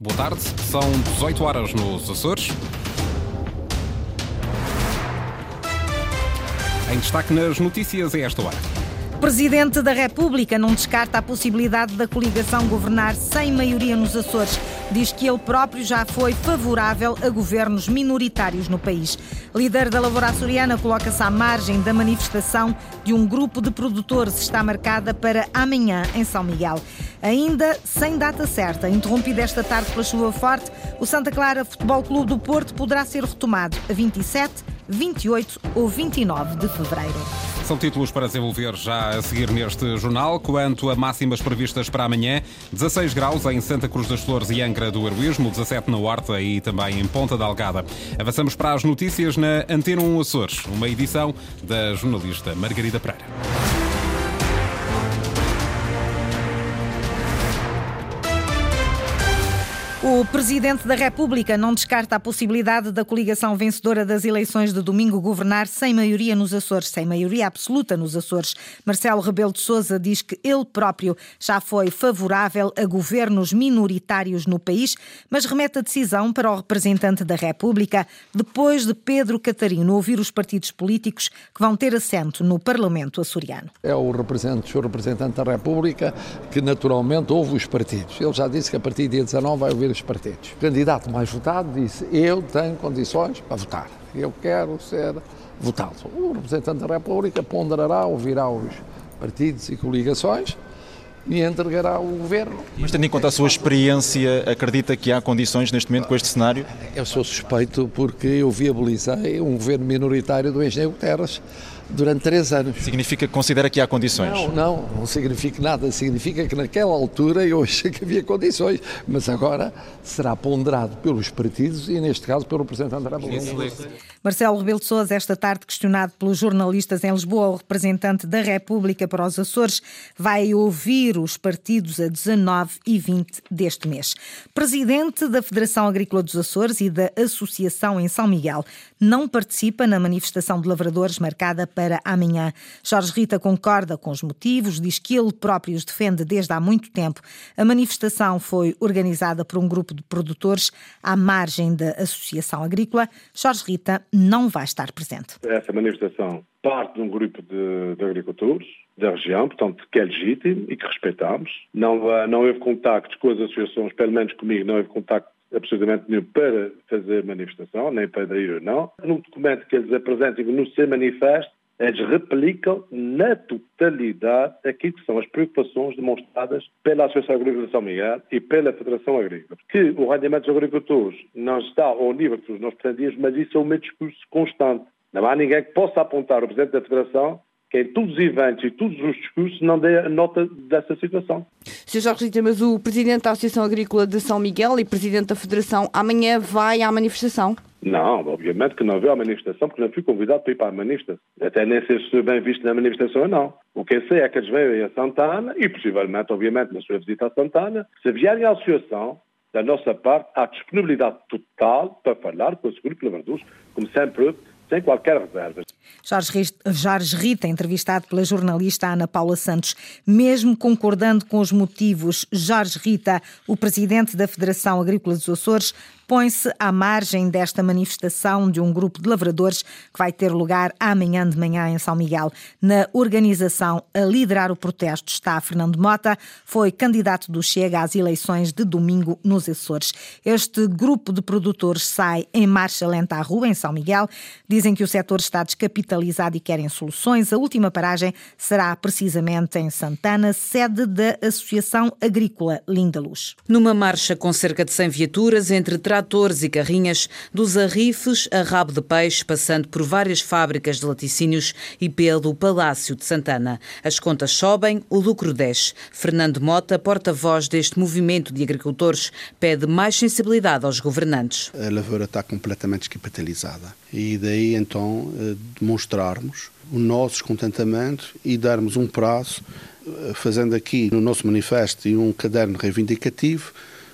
Boa tarde, são 18 horas nos Açores. Em destaque nas notícias a esta hora. Presidente da República não descarta a possibilidade da coligação governar sem maioria nos Açores. Diz que ele próprio já foi favorável a governos minoritários no país. Líder da Lavoura Açoriana coloca-se à margem da manifestação de um grupo de produtores. Está marcada para amanhã em São Miguel. Ainda sem data certa, interrompido esta tarde pela chuva forte, o Santa Clara Futebol Clube do Porto poderá ser retomado a 27, 28 ou 29 de fevereiro. São títulos para desenvolver já a seguir neste jornal. Quanto a máximas previstas para amanhã, 16 graus em Santa Cruz das Flores e Angra do Heroísmo, 17 na Horta e também em Ponta da Algada. Avançamos para as notícias na Antena 1 Açores, uma edição da jornalista Margarida Pereira. O Presidente da República não descarta a possibilidade da coligação vencedora das eleições de domingo governar sem maioria nos Açores, sem maioria absoluta nos Açores. Marcelo Rebelo de Sousa diz que ele próprio já foi favorável a governos minoritários no país, mas remete a decisão para o representante da República depois de Pedro Catarino ouvir os partidos políticos que vão ter assento no Parlamento açoriano. É o representante, o representante da República que naturalmente ouve os partidos. Ele já disse que a partir do dia 19 vai ouvir os partidos. O candidato mais votado disse: Eu tenho condições para votar, eu quero ser votado. O representante da República ponderará, ouvirá os partidos e coligações e entregará o governo. Mas tendo em conta a sua experiência, acredita que há condições neste momento com este cenário? Eu sou suspeito porque eu viabilizei um governo minoritário do engenheiro Guterres durante três anos. Significa que considera que há condições? Não, não, não significa nada. Significa que naquela altura eu achei que havia condições, mas agora será ponderado pelos partidos e, neste caso, pelo representante da República. Marcelo Rebelo de Sousa, esta tarde questionado pelos jornalistas em Lisboa, o representante da República para os Açores, vai ouvir os partidos a 19 e 20 deste mês. Presidente da Federação Agrícola dos Açores e da Associação em São Miguel não participa na manifestação de lavradores marcada para amanhã. Jorge Rita concorda com os motivos, diz que ele próprio os defende desde há muito tempo. A manifestação foi organizada por um grupo de produtores à margem da Associação Agrícola. Jorge Rita não vai estar presente. Essa manifestação parte de um grupo de, de agricultores da região, portanto, que é legítimo e que respeitamos. Não, não houve contactos com as associações, pelo menos comigo, não houve contacto absolutamente nenhum para fazer manifestação, nem para ir ou não. No documento que eles apresentam no seu manifesto, eles replicam na totalidade aquilo que são as preocupações demonstradas pela Associação Agrícola de São Miguel e pela Federação Agrícola. Que o rendimento dos agricultores não está ao nível que nós pretendíamos, mas isso é um discurso constante. Não há ninguém que possa apontar o Presidente da Federação que em todos os eventos e todos os discursos não dê nota dessa situação. Sr. Jorge Rita, mas o Presidente da Associação Agrícola de São Miguel e Presidente da Federação amanhã vai à manifestação? Não, obviamente que não veio à manifestação, porque não fui convidado para ir para a manifestação. Até nem sei se bem visto na manifestação ou não. O que eu sei é que eles veem a Santana e, possivelmente, obviamente, na sua visita a Santana, se vierem à associação, da nossa parte, há disponibilidade total para falar com o Seguro Lavradores, como sempre sem qualquer reserva. Jorge Rita, entrevistado pela jornalista Ana Paula Santos, mesmo concordando com os motivos, Jorge Rita, o presidente da Federação Agrícola dos Açores, põe-se à margem desta manifestação de um grupo de lavradores que vai ter lugar amanhã de manhã em São Miguel. Na organização, a liderar o protesto está Fernando Mota, foi candidato do Chega às eleições de domingo nos Açores. Este grupo de produtores sai em marcha lenta à rua, em São Miguel. Dizem que o setor está descapitalizado e querem soluções. A última paragem será precisamente em Santana, sede da Associação Agrícola Linda Luz. Numa marcha com cerca de 100 viaturas entre tratores e carrinhas, dos arrifes a rabo de peixe, passando por várias fábricas de laticínios e pelo Palácio de Santana. As contas sobem, o lucro desce. Fernando Mota, porta-voz deste movimento de agricultores, pede mais sensibilidade aos governantes. A lavoura está completamente descapitalizada e daí então eh, demonstrarmos o nosso descontentamento e darmos um prazo, eh, fazendo aqui no nosso manifesto um caderno reivindicativo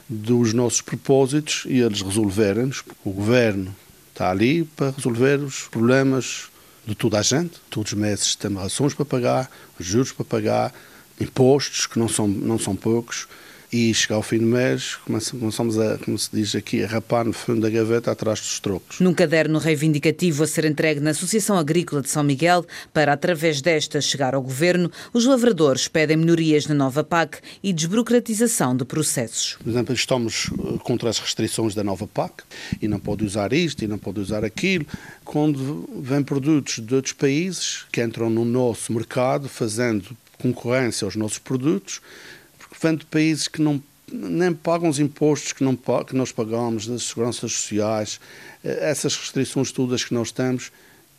dos nossos propósitos e eles resolverem-nos, porque o governo está ali para resolver os problemas de toda a gente. Todos os meses temos rações para pagar, juros para pagar, impostos que não são, não são poucos e chegar ao fim do mês começamos a, como se diz aqui, a rapar no fundo da gaveta atrás dos trocos. Num caderno reivindicativo a ser entregue na Associação Agrícola de São Miguel, para através desta chegar ao Governo, os lavradores pedem melhorias na nova PAC e desburocratização de processos. Por exemplo, estamos eh, contra as restrições da nova PAC e não pode usar isto e não pode usar aquilo. Quando vêm produtos de outros países que entram no nosso mercado fazendo concorrência aos nossos produtos, vem de países que não nem pagam os impostos que, não, que nós pagamos, das seguranças sociais, eh, essas restrições todas que nós temos,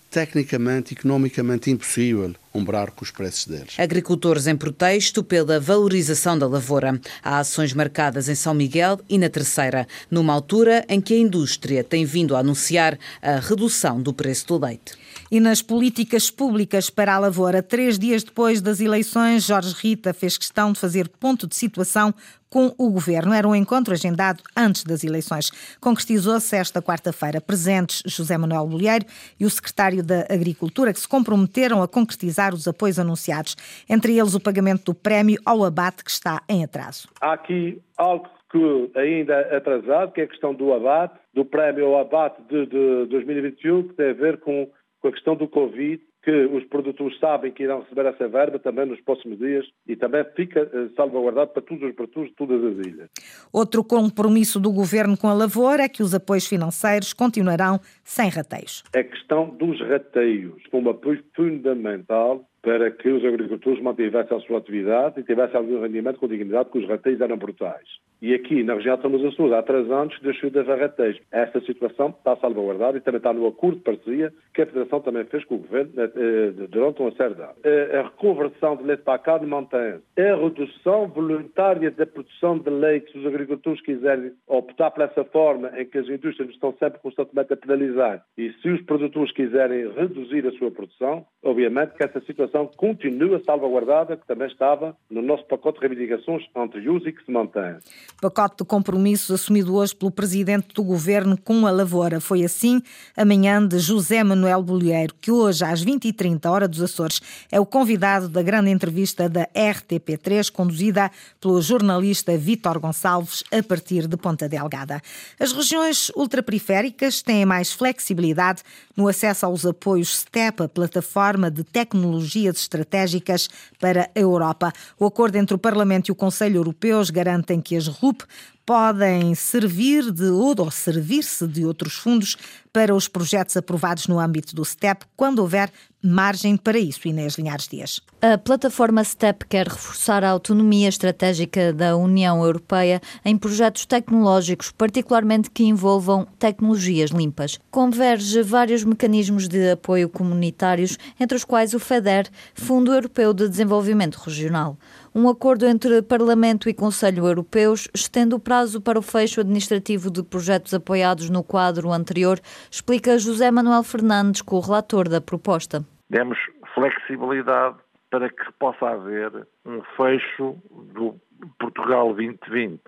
tecnicamente, economicamente impossível umbrar com os preços deles. Agricultores em protesto pela valorização da lavoura. Há ações marcadas em São Miguel e na Terceira, numa altura em que a indústria tem vindo a anunciar a redução do preço do leite. E nas políticas públicas para a lavoura, três dias depois das eleições, Jorge Rita fez questão de fazer ponto de situação com o governo. Era um encontro agendado antes das eleições. Concretizou-se esta quarta-feira. Presentes José Manuel Bolheiro e o secretário da Agricultura, que se comprometeram a concretizar os apoios anunciados, entre eles o pagamento do prémio ao abate que está em atraso. Há aqui algo que ainda atrasado, que é a questão do abate, do prémio ao abate de, de 2021, que tem a ver com com a questão do Covid, que os produtores sabem que irão receber essa verba também nos próximos dias e também fica eh, salvaguardado para todos os produtores de todas as ilhas. Outro compromisso do Governo com a lavoura é que os apoios financeiros continuarão sem rateios. A questão dos rateios, como apoio fundamental para que os agricultores mantivessem a sua atividade e tivessem algum rendimento com dignidade, porque os rateios eram brutais. E aqui, na região de São Açores, há três anos deixou de haver rateios. Esta situação está salvaguardada e também está no acordo de parceria que a Federação também fez com o Governo eh, eh, durante uma série de anos. Eh, a reconversão de leite para a carne mantém-se. A redução voluntária da produção de leite, se os agricultores quiserem optar por essa forma em que as indústrias estão sempre constantemente a penalizar e se os produtores quiserem reduzir a sua produção, obviamente que essa situação continua salvaguardada, que também estava no nosso pacote de reivindicações anteriores e que se mantém. Pacote de compromissos assumido hoje pelo Presidente do Governo com a Lavoura. Foi assim amanhã de José Manuel Bolheiro, que hoje às 20h30, hora dos Açores, é o convidado da grande entrevista da RTP3, conduzida pelo jornalista Vítor Gonçalves, a partir de Ponta Delgada. As regiões ultraperiféricas têm mais flexibilidade no acesso aos apoios STEP, a plataforma de tecnologia alianças estratégicas para a Europa. O acordo entre o Parlamento e o Conselho Europeus garantem que as RUP podem servir de ou servir-se de outros fundos para os projetos aprovados no âmbito do STEP, quando houver margem para isso, Inês Linhares Dias. A plataforma STEP quer reforçar a autonomia estratégica da União Europeia em projetos tecnológicos, particularmente que envolvam tecnologias limpas. Converge vários mecanismos de apoio comunitários, entre os quais o FEDER, Fundo Europeu de Desenvolvimento Regional. Um acordo entre Parlamento e Conselho Europeus estende o prazo para o fecho administrativo de projetos apoiados no quadro anterior, explica José Manuel Fernandes, co-relator da proposta. Demos flexibilidade para que possa haver um fecho do Portugal 2020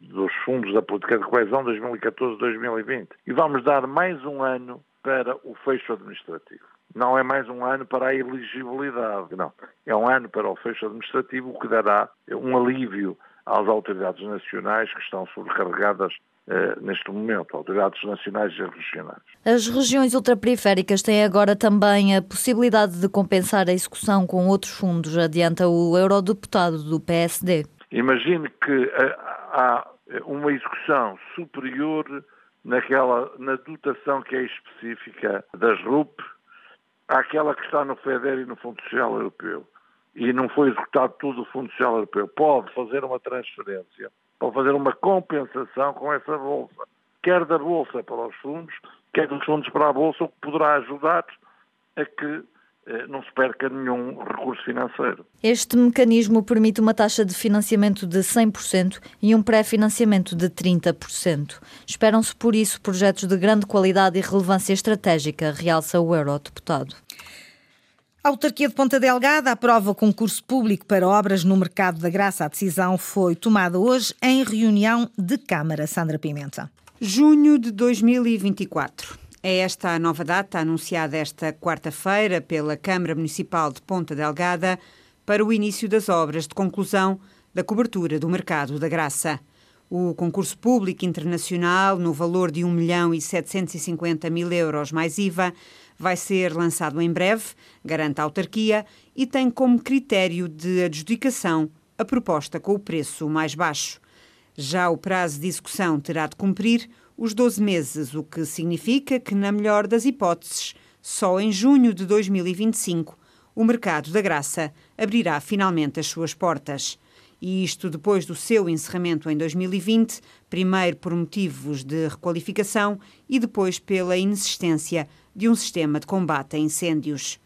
dos fundos da política de coesão 2014-2020 e vamos dar mais um ano para o fecho administrativo não é mais um ano para a elegibilidade, não. É um ano para o fecho administrativo, o que dará um alívio às autoridades nacionais que estão sobrecarregadas eh, neste momento, autoridades nacionais e regionais. As regiões ultraperiféricas têm agora também a possibilidade de compensar a execução com outros fundos, adianta o eurodeputado do PSD. Imagine que eh, há uma execução superior naquela, na dotação que é específica das RUP, àquela que está no FEDER e no Fundo Social Europeu. E não foi executado tudo o Fundo Social Europeu, pode fazer uma transferência, pode fazer uma compensação com essa bolsa, quer da bolsa para os fundos, quer dos fundos para a bolsa, o que poderá ajudar a que não se perca nenhum recurso financeiro. Este mecanismo permite uma taxa de financiamento de 100% e um pré-financiamento de 30%. Esperam-se, por isso, projetos de grande qualidade e relevância estratégica, realça o eurodeputado. A autarquia de Ponta Delgada aprova concurso público para obras no Mercado da Graça. A decisão foi tomada hoje em reunião de Câmara. Sandra Pimenta. Junho de 2024. É esta a nova data anunciada esta quarta-feira pela Câmara Municipal de Ponta Delgada para o início das obras de conclusão da cobertura do mercado da graça. O concurso público internacional, no valor de 1 milhão e 750 mil euros mais IVA, vai ser lançado em breve, garante a autarquia, e tem como critério de adjudicação a proposta com o preço mais baixo. Já o prazo de execução terá de cumprir os 12 meses, o que significa que, na melhor das hipóteses, só em junho de 2025 o mercado da graça abrirá finalmente as suas portas. E isto depois do seu encerramento em 2020, primeiro por motivos de requalificação e depois pela inexistência de um sistema de combate a incêndios.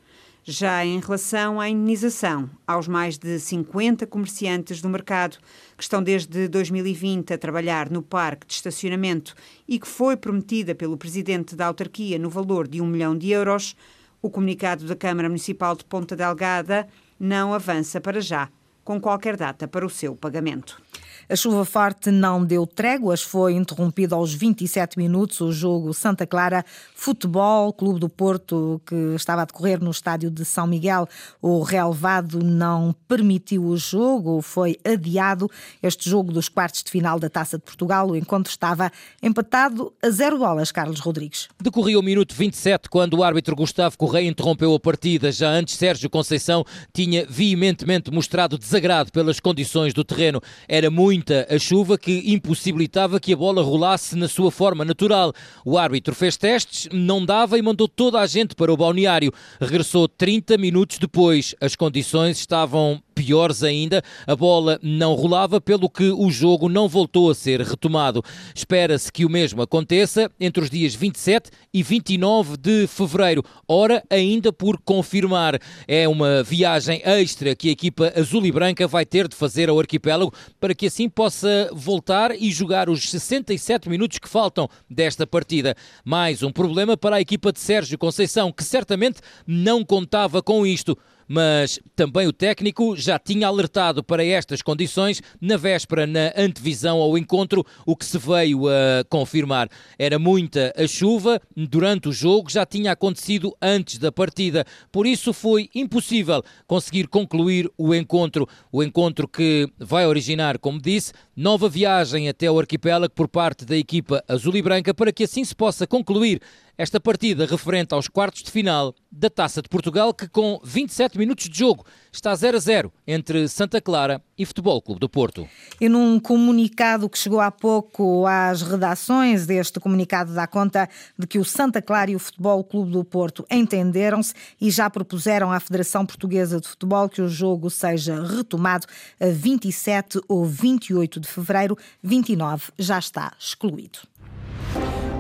Já em relação à indenização aos mais de 50 comerciantes do mercado que estão desde 2020 a trabalhar no parque de estacionamento e que foi prometida pelo presidente da autarquia no valor de um milhão de euros, o comunicado da Câmara Municipal de Ponta Delgada não avança para já, com qualquer data para o seu pagamento. A chuva forte não deu tréguas, foi interrompido aos 27 minutos o jogo Santa Clara Futebol, Clube do Porto, que estava a decorrer no estádio de São Miguel. O relevado não permitiu o jogo, foi adiado. Este jogo dos quartos de final da Taça de Portugal, o encontro estava empatado a zero bolas, Carlos Rodrigues. Decorria o minuto 27 quando o árbitro Gustavo Correia interrompeu a partida. Já antes, Sérgio Conceição tinha veementemente mostrado desagrado pelas condições do terreno. Era muito muita a chuva que impossibilitava que a bola rolasse na sua forma natural. O árbitro fez testes, não dava e mandou toda a gente para o balneário. Regressou 30 minutos depois. As condições estavam piores ainda, a bola não rolava, pelo que o jogo não voltou a ser retomado. Espera-se que o mesmo aconteça entre os dias 27 e 29 de fevereiro, hora ainda por confirmar. É uma viagem extra que a equipa azul e branca vai ter de fazer ao arquipélago para que assim possa voltar e jogar os 67 minutos que faltam desta partida. Mais um problema para a equipa de Sérgio Conceição, que certamente não contava com isto mas também o técnico já tinha alertado para estas condições na véspera, na antevisão ao encontro, o que se veio a confirmar. Era muita a chuva durante o jogo, já tinha acontecido antes da partida, por isso foi impossível conseguir concluir o encontro. O encontro que vai originar, como disse, nova viagem até o arquipélago por parte da equipa azul e branca para que assim se possa concluir esta partida referente aos quartos de final da Taça de Portugal, que com 27 minutos de jogo está 0 a 0 entre Santa Clara e Futebol Clube do Porto. E num comunicado que chegou há pouco às redações, este comunicado dá conta de que o Santa Clara e o Futebol Clube do Porto entenderam-se e já propuseram à Federação Portuguesa de Futebol que o jogo seja retomado a 27 ou 28 de fevereiro, 29 já está excluído.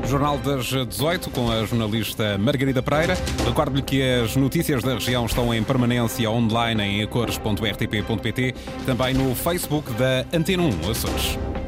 Jornal das 18 com a jornalista Margarida Pereira. Recordo-lhe que as notícias da região estão em permanência online em acores.rtp.pt, também no Facebook da Antena 1 Açores.